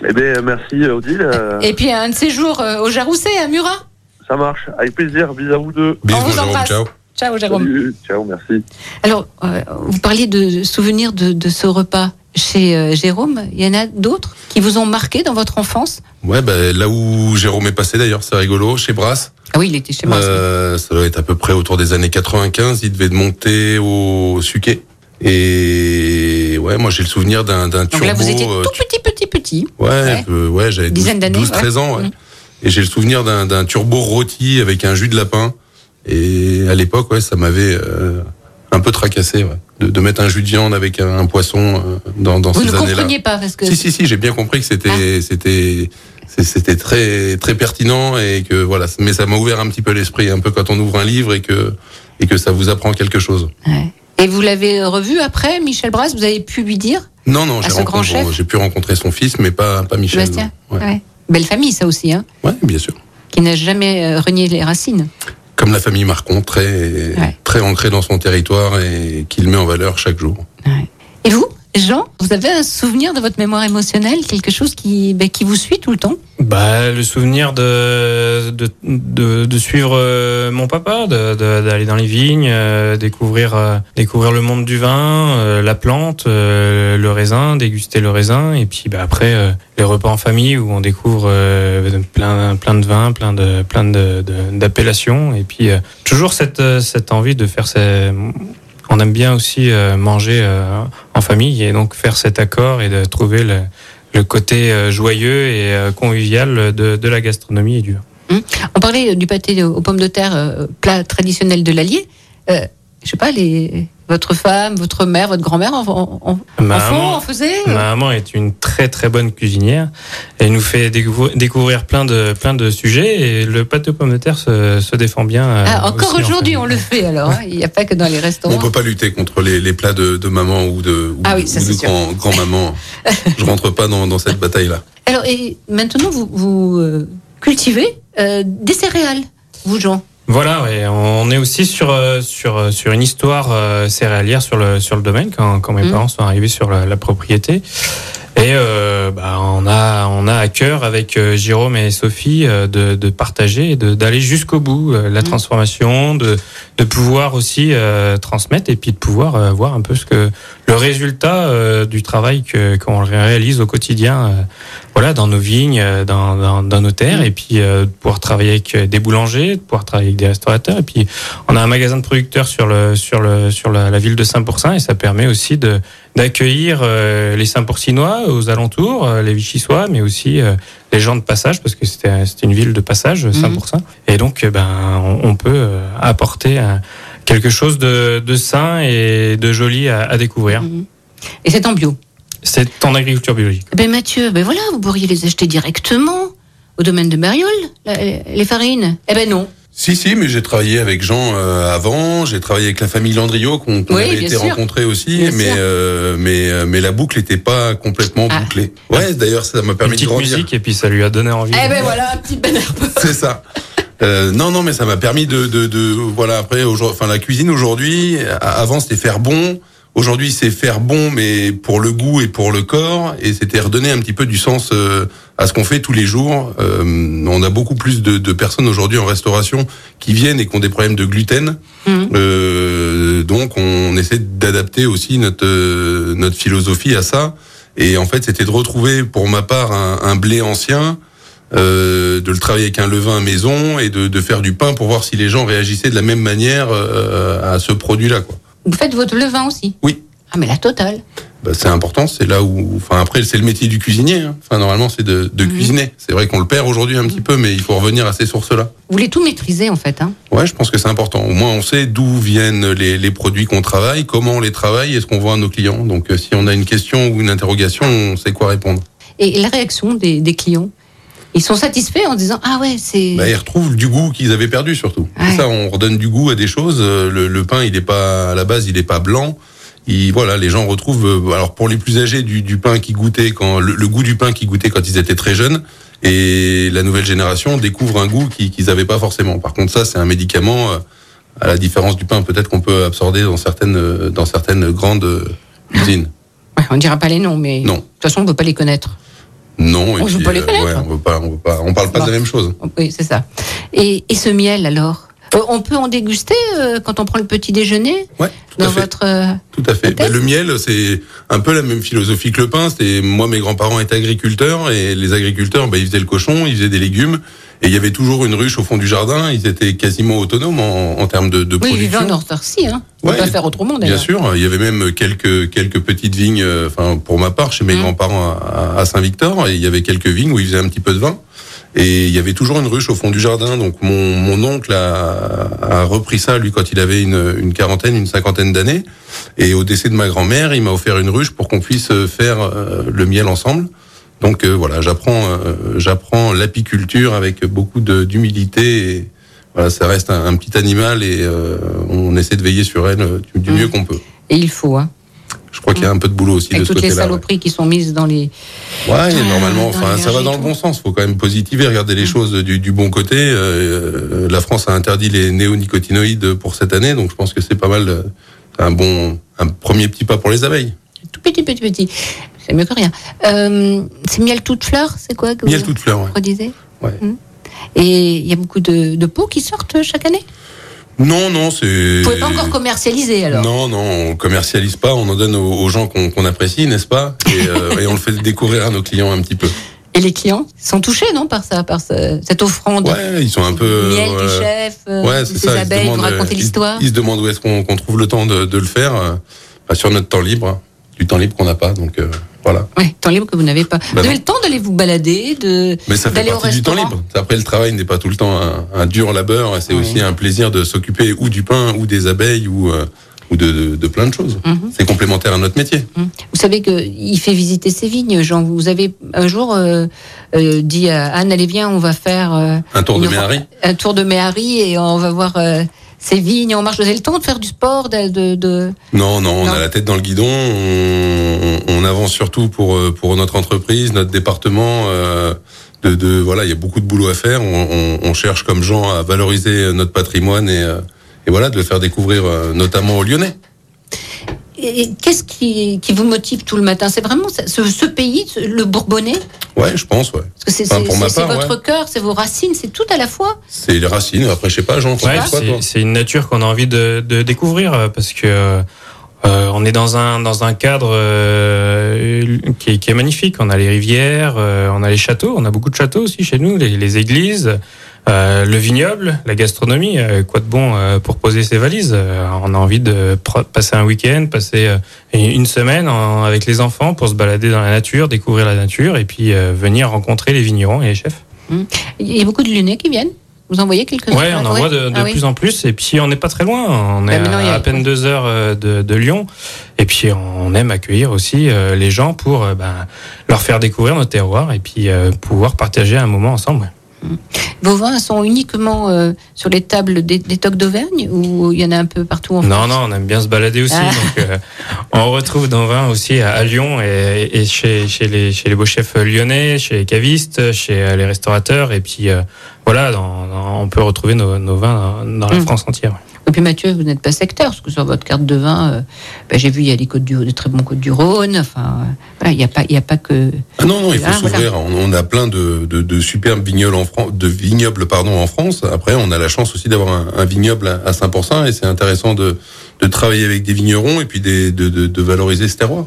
Eh bien, merci Odile. Et puis un de ces jours euh, au Jarousset, à Murat. Ça marche. Avec plaisir. Bisous à vous deux. On vous embrasse. Ciao, Jérôme. Salut. Ciao, merci. Alors, euh, vous parliez de souvenirs de, de ce repas. Chez euh, Jérôme, il y en a d'autres qui vous ont marqué dans votre enfance Ouais, bah, là où Jérôme est passé d'ailleurs, c'est rigolo, chez Brass. Ah oui, il était chez moi. Euh, ça doit être à peu près autour des années 95. Il devait monter au Suquet. Et ouais, moi j'ai le souvenir d'un d'un Donc turbo. là, vous étiez euh, tout petit, petit, petit. Ouais, Ouais. euh, ouais j'avais 12, Dizaine d'années, 12 13 ouais. ans. Ouais. Mhm. Et j'ai le souvenir d'un d'un turbo rôti avec un jus de lapin. Et à l'époque, ouais, ça m'avait euh, un peu tracassé, ouais, de, de mettre un jus de viande avec un, un poisson euh, dans, dans Vous ces ne années-là. compreniez pas parce que Si si si, j'ai bien compris que Ah. c'était c'était c'était très très pertinent et que voilà, mais ça m'a ouvert un petit peu l'esprit, un peu quand on ouvre un livre et que et que ça vous apprend quelque chose. Ouais. Et vous l'avez revu après, Michel Brasse Vous avez pu lui dire? Non non, j'ai pu rencontrer son fils, mais pas pas Michel. Ouais. Belle famille, ça aussi, hein, ouais, bien sûr. qui n'a jamais euh, renié les racines. Comme la famille Marcon, très très ancrée dans son territoire et qu'il met en valeur chaque jour. Et vous, Jean, vous avez un souvenir de votre mémoire émotionnelle, quelque chose qui, ben, qui vous suit tout le temps? Bah, le souvenir de, de, de, suivre euh, mon papa, d'aller dans les vignes, euh, découvrir, euh, découvrir le monde du vin, la plante, le raisin, déguster le raisin, et puis bah, après les repas en famille où on découvre plein, plein de vins, plein de, plein de, d'appellations, et puis toujours cette, cette envie de faire ces... On aime bien aussi euh, manger euh, en famille et donc faire cet accord et de trouver le, côté euh, joyeux et convivial de, de la gastronomie et du. Hum On parlait du pâté aux pommes de terre, plat traditionnel de l'Allier. Euh, je sais pas, les, votre femme, votre mère, votre grand-mère en, en, Ma en maman- en faisait euh Ma maman est une très très bonne cuisinière. Elle nous fait découvrir, découvrir plein de plein de sujets et le pâté aux pommes de terre se, se défend bien. euh, Ah, encore en aujourd'hui, on le fait alors. hein. Il n'y a pas que dans les On restaurants. peut pas lutter contre les, les plats de, de maman ou de, ou, Ah oui, ça, ou de c'est sûr. grand, grand-maman. Je rentre pas dans, dans cette bataille-là. Alors, et maintenant, vous, vous euh, cultivez euh, des céréales, vous, Jean? Voilà, ouais, on est aussi sur euh, sur euh, sur une histoire euh, céréalière sur le sur le domaine quand, quand mes Mhm. parents sont arrivés sur la, la propriété. Et euh, bah, on a on a à cœur avec euh, Jérôme et Sophie de, de partager et d'aller jusqu'au bout la transformation, de de pouvoir aussi transmettre et puis de pouvoir voir un peu ce que le résultat du travail que qu'on réalise au quotidien. Voilà, dans nos vignes, euh, dans, dans, dans nos terres, et puis euh, de pouvoir travailler avec euh, des boulangers, de pouvoir travailler avec des restaurateurs, et puis on a un magasin de producteurs sur le sur le sur la, la ville de Saint-Pourçain, et ça permet aussi de d'accueillir euh, les Saint-Pourcinois aux alentours, euh, les Vichysois, mais aussi euh, les gens de passage, parce que c'était c'était une ville de passage, Saint-Pourçain, et donc euh, ben on, on peut apporter euh, quelque chose de, de sain et de joli à, à découvrir. Et c'est en bio C'est en agriculture biologique. Eh Ben Mathieu, ben voilà, vous pourriez les acheter directement au domaine de Mariol, la- les farines. Eh ben non. Si, si, mais j'ai travaillé avec Jean euh, avant, j'ai travaillé avec la famille Landriot qu'on Oui, avait été sûr. rencontrés aussi, Bien mais, euh, mais, euh, mais la boucle n'était pas complètement Ah. bouclée. Ouais, d'ailleurs, ça m'a Une permis de petite grandir. musique, et puis ça lui a donné envie. Eh ben voilà, un petit banner. C'est ça. Euh, non, non, mais ça m'a permis de, de, de voilà. Après, aujourd'hui, enfin, la cuisine aujourd'hui, avant c'était faire bon. Aujourd'hui, c'est faire bon, mais pour le goût et pour le corps, et c'était redonner un petit peu du sens euh, à ce qu'on fait tous les jours. Euh, on a beaucoup plus de, de personnes aujourd'hui en restauration qui viennent et qui ont des problèmes de gluten. Euh, donc, on essaie d'adapter aussi notre euh, notre philosophie à ça. Et en fait, c'était de retrouver, pour ma part, un, un blé ancien, euh, de le travailler avec un levain maison et de, de faire du pain pour voir si les gens réagissaient de la même manière euh, à ce produit-là. Quoi. Vous faites votre levain aussi Oui. Ah mais la totale. Bah, c'est important, c'est là où, enfin après c'est le métier du cuisinier. hein. Enfin normalement c'est de, de cuisiner. C'est vrai qu'on le perd aujourd'hui un petit peu, mais il faut revenir à ces sources-là. Vous voulez tout maîtriser en fait. Hein Ouais, je pense que c'est important. Au moins on sait d'où viennent les, les produits qu'on travaille, comment on les travaille et ce qu'on vend à nos clients. Donc euh, si on a une question ou une interrogation, on sait quoi répondre. Et la réaction des, des clients? Ils sont satisfaits en disant Ah ouais, c'est. Bah, ils retrouvent du goût qu'ils avaient perdu surtout. Ça, on redonne du goût à des choses. Euh, Le, le pain, il est pas à la base, il est pas blanc. Il, voilà, les gens retrouvent. euh, Alors pour les plus âgés, du, du pain qui goûtait quand le, le goût du pain qui goûtait quand ils étaient très jeunes. Et la nouvelle génération découvre un goût qui- qu'ils n'avaient pas forcément. Par contre, ça, c'est un médicament. euh, À la différence du pain, peut-être qu'on peut absorber dans certaines dans certaines grandes usines. Ouais, on ne dira pas les noms, mais Non. de toute façon, on ne peut pas les connaître. Non, et On veut puis, pas les ouais, on veut pas, on veut pas, on parle pas de la même chose. Oui, c'est ça. Et, et ce miel alors? Euh, on peut en déguster euh, quand on prend le petit déjeuner? Ouais, tout dans à fait. votre. euh, Tout à fait. Le miel, c'est un peu la même philosophie que le pain. C'est moi, mes grands-parents étaient agriculteurs et les agriculteurs, ben, ils faisaient le cochon, ils faisaient des légumes et il y avait toujours une ruche au fond du jardin. Ils étaient quasiment autonomes en, en termes de, de Oui, production. en autarcie, hein. On peut Ouais, pas faire autrement Bien d'ailleurs. sûr, il y avait même quelques quelques petites vignes. euh, Enfin, pour ma part, chez Mmh. mes grands-parents à, à Saint-Victor, et il y avait quelques vignes où ils faisaient un petit peu de vin. Et il y avait toujours une ruche au fond du jardin. Donc mon, mon oncle a, a repris ça lui quand il avait une, une quarantaine, une cinquantaine d'années. Et au décès de ma grand-mère, il m'a offert une ruche pour qu'on puisse euh, faire euh, le miel ensemble. Donc euh, voilà, j'apprends euh, j'apprends l'apiculture avec beaucoup d'humilité. Et voilà, ça reste un, un petit animal et euh, on essaie de veiller sur elle du, mieux qu'on peut. Et il faut, hein. Je crois qu'il y a un peu de boulot aussi Avec de ce toutes les ouais. saloperies qui sont mises dans les. Ouais, et normalement, enfin, ça va dans le bon sens. Faut quand même positiver, regarder les choses du, du bon côté. La France a interdit les néonicotinoïdes pour cette année, donc je pense que c'est pas mal. un bon, un premier petit pas pour les abeilles. Tout petit, petit, petit. C'est mieux que rien. Euh, c'est miel toute fleur, c'est quoi que Miel vous toute fleur, Ouais. Hmm. Et il y a beaucoup de, de pots qui sortent chaque année? Non, non, c'est. Vous pouvez pas encore commercialiser alors Non, non, on commercialise pas, on en donne aux, aux gens qu'on apprécie, n'est-ce pas? Et, euh, et on le fait découvrir à nos clients un petit peu. Et les clients sont touchés, non, par ça, par ce- cette offrande? Ouais, ils sont un peu. Miel du euh, chef, euh, ouais, de ça. ils se abeilles, vous ils- l'histoire. Ils, se demandent où est-ce qu'on trouve le temps de, de le faire euh, sur notre temps libre, du temps libre qu'on n'a pas. Donc euh, voilà. Ouais, temps libre que vous n'avez pas. vous avez le temps d'aller vous balader, de Mais ça fait partie du temps libre. Après, le travail n'est pas tout le temps un, un dur labeur. C'est aussi un plaisir de s'occuper ou du pain, ou des abeilles, ou, euh, ou de, de, de plein de choses. Mhm. C'est complémentaire à notre métier. Vous savez qu'il fait visiter ses vignes, Jean. Vous avez un jour euh, euh, dit à Anne, allez viens, on va faire euh, Un tour de Méhari. un tour de Méhari et on va voir ses vignes. On marche. Vous avez le temps de faire du sport, de, de, de- Non, non, on Non. a la tête dans le guidon. On, on avance surtout pour euh, pour notre entreprise, notre département. euh, de, de voilà, il y a beaucoup de boulot à faire. On, on- on cherche comme gens à valoriser notre patrimoine et euh, et voilà de le faire découvrir euh, notamment aux Lyonnais. Et qu'est-ce qui, qui vous motive tout le matin? C'est vraiment ce, pays, le Bourbonnais? Ouais, je pense. Ouais. Parce que c'est Enfin, votre ouais. cœur, c'est vos racines, c'est tout à la fois. C'est les racines. Après, je sais pas, Jean. Ouais, c'est- une nature qu'on a envie de, de découvrir parce que euh, euh, on est dans un dans un cadre euh, qui, est, qui est magnifique. On a les rivières, euh, on a les châteaux, on a beaucoup de châteaux aussi chez nous, les, les églises, euh, le vignoble, la gastronomie. euh, quoi de bon euh, pour poser ses valises? On a envie de passer un week-end, passer une semaine en- avec les enfants pour se balader dans la nature, découvrir la nature et puis venir rencontrer les vignerons et les chefs. Il y a beaucoup de Lyonnais qui viennent. Vous en voyez quelques-uns? Ouais, on en voit de, de Ah oui. plus en plus. Et puis, on n'est pas très loin. On est Bah, y à, peine deux heures de, de Lyon. Et puis, on aime accueillir aussi les gens pour ben, leur faire découvrir notre terroir et puis pouvoir partager un moment ensemble. Vos vins sont uniquement euh, sur les tables des, des tocs d'Auvergne ou il y en a un peu partout en Non, France? non, on aime bien se balader aussi. Ah. Donc, euh, on retrouve nos vins aussi à, à Lyon et, et chez, chez, les, chez les beaux chefs lyonnais, chez les cavistes, chez euh, les restaurateurs. Et puis, euh, voilà, dans- dans- on peut retrouver nos, nos vins dans, dans la Mm. France entière. Et puis Mathieu, vous n'êtes pas sectaire, parce que sur votre carte de vin, euh, ben, j'ai vu, il y a des, côtes du, très bons côtes du Rhône. Enfin, euh, voilà, il n'y a, pas- il y a pas que. Ah non, non, il faut Ah, voilà. s'ouvrir. On, on a plein de, de, de superbes vignobles en France, de vignobles pardon en France. Après, on a la chance aussi d'avoir un, un vignoble à, à 5%, et c'est intéressant de, de travailler avec des vignerons et puis des, de, valoriser ce terroir.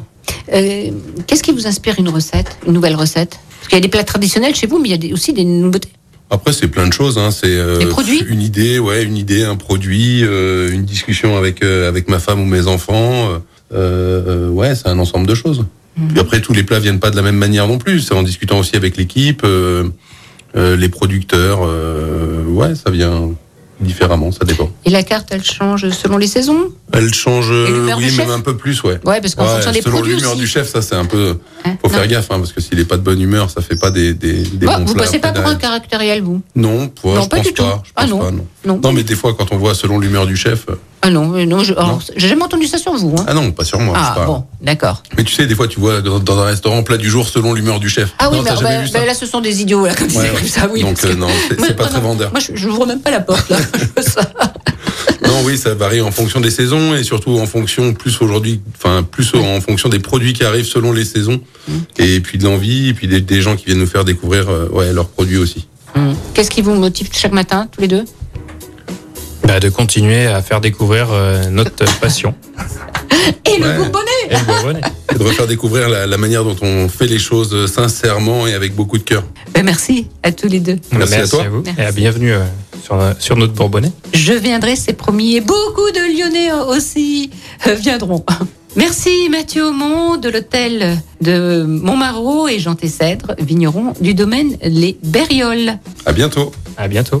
Euh, Qu'est-ce qui vous inspire une recette, une nouvelle recette? Parce qu'il y a des plats traditionnels chez vous, mais il y a des- aussi des nouveautés. Après, c'est plein de choses. Hein. C'est euh, une idée, ouais, une idée, un produit, euh, une discussion avec euh, avec ma femme ou mes enfants. euh, euh, ouais, c'est un ensemble de choses. Mhm. Puis après, tous les plats viennent pas de la même manière non plus. C'est en discutant aussi avec l'équipe, euh, euh, les producteurs. euh, ouais, ça vient différemment, ça dépend. Et la carte, elle change selon les saisons? Elle change, oui, même un peu plus, ouais. Ouais, parce qu'en Ouais, fonction des selon l'humeur du chef, ça c'est un peu. Hein Faut Non. faire gaffe, hein, parce que s'il est pas de bonne humeur, ça fait pas des des, des bons Vous passez pas pour un caractériel, vous? Non, ouais, Non, je pas pense du tout. pas. je Ah non. pas, non. Non. Non, mais des fois, quand on voit selon l'humeur du chef. Ah non, non, je- alors, Non. j'ai jamais entendu ça sur vous. Hein. Ah non, pas sur moi. Ah, pas- bon, d'accord. Mais tu sais, des fois, tu vois dans, dans un restaurant plat du jour selon l'humeur du chef. Ah oui, non, mais bah, bah, là, ce sont des idiots, là, comme Ouais, ça, ouais. ça, oui. Donc, euh, non, c'est- Moi, c'est pas très vendeur. Moi, je, je vous même pas la porte, là. Non, oui, ça varie en fonction des saisons et surtout en fonction, plus aujourd'hui, enfin, plus en fonction des produits qui arrivent selon les saisons. Mmh. Et puis de l'envie, et puis des, des gens qui viennent nous faire découvrir euh, ouais, leurs produits aussi. Hum. Qu'est-ce qui vous motive chaque matin, tous les deux? Bah, de continuer à faire découvrir euh, notre passion. Et le Ouais. bourbonnais Et le Bourbonnais. Et de refaire découvrir la, la manière dont on fait les choses euh, sincèrement et avec beaucoup de cœur. Ben, Merci à tous les deux. Merci à toi. vous. Merci. Et à bienvenue euh, sur, sur notre Bourbonnais. Je viendrai, c'est promis, et beaucoup de Lyonnais aussi euh, viendront. Merci Mathieu Aumont de l'hôtel de Montmarot et Jean Tessèdre, vigneron du domaine Les Berrioles. À bientôt. À bientôt.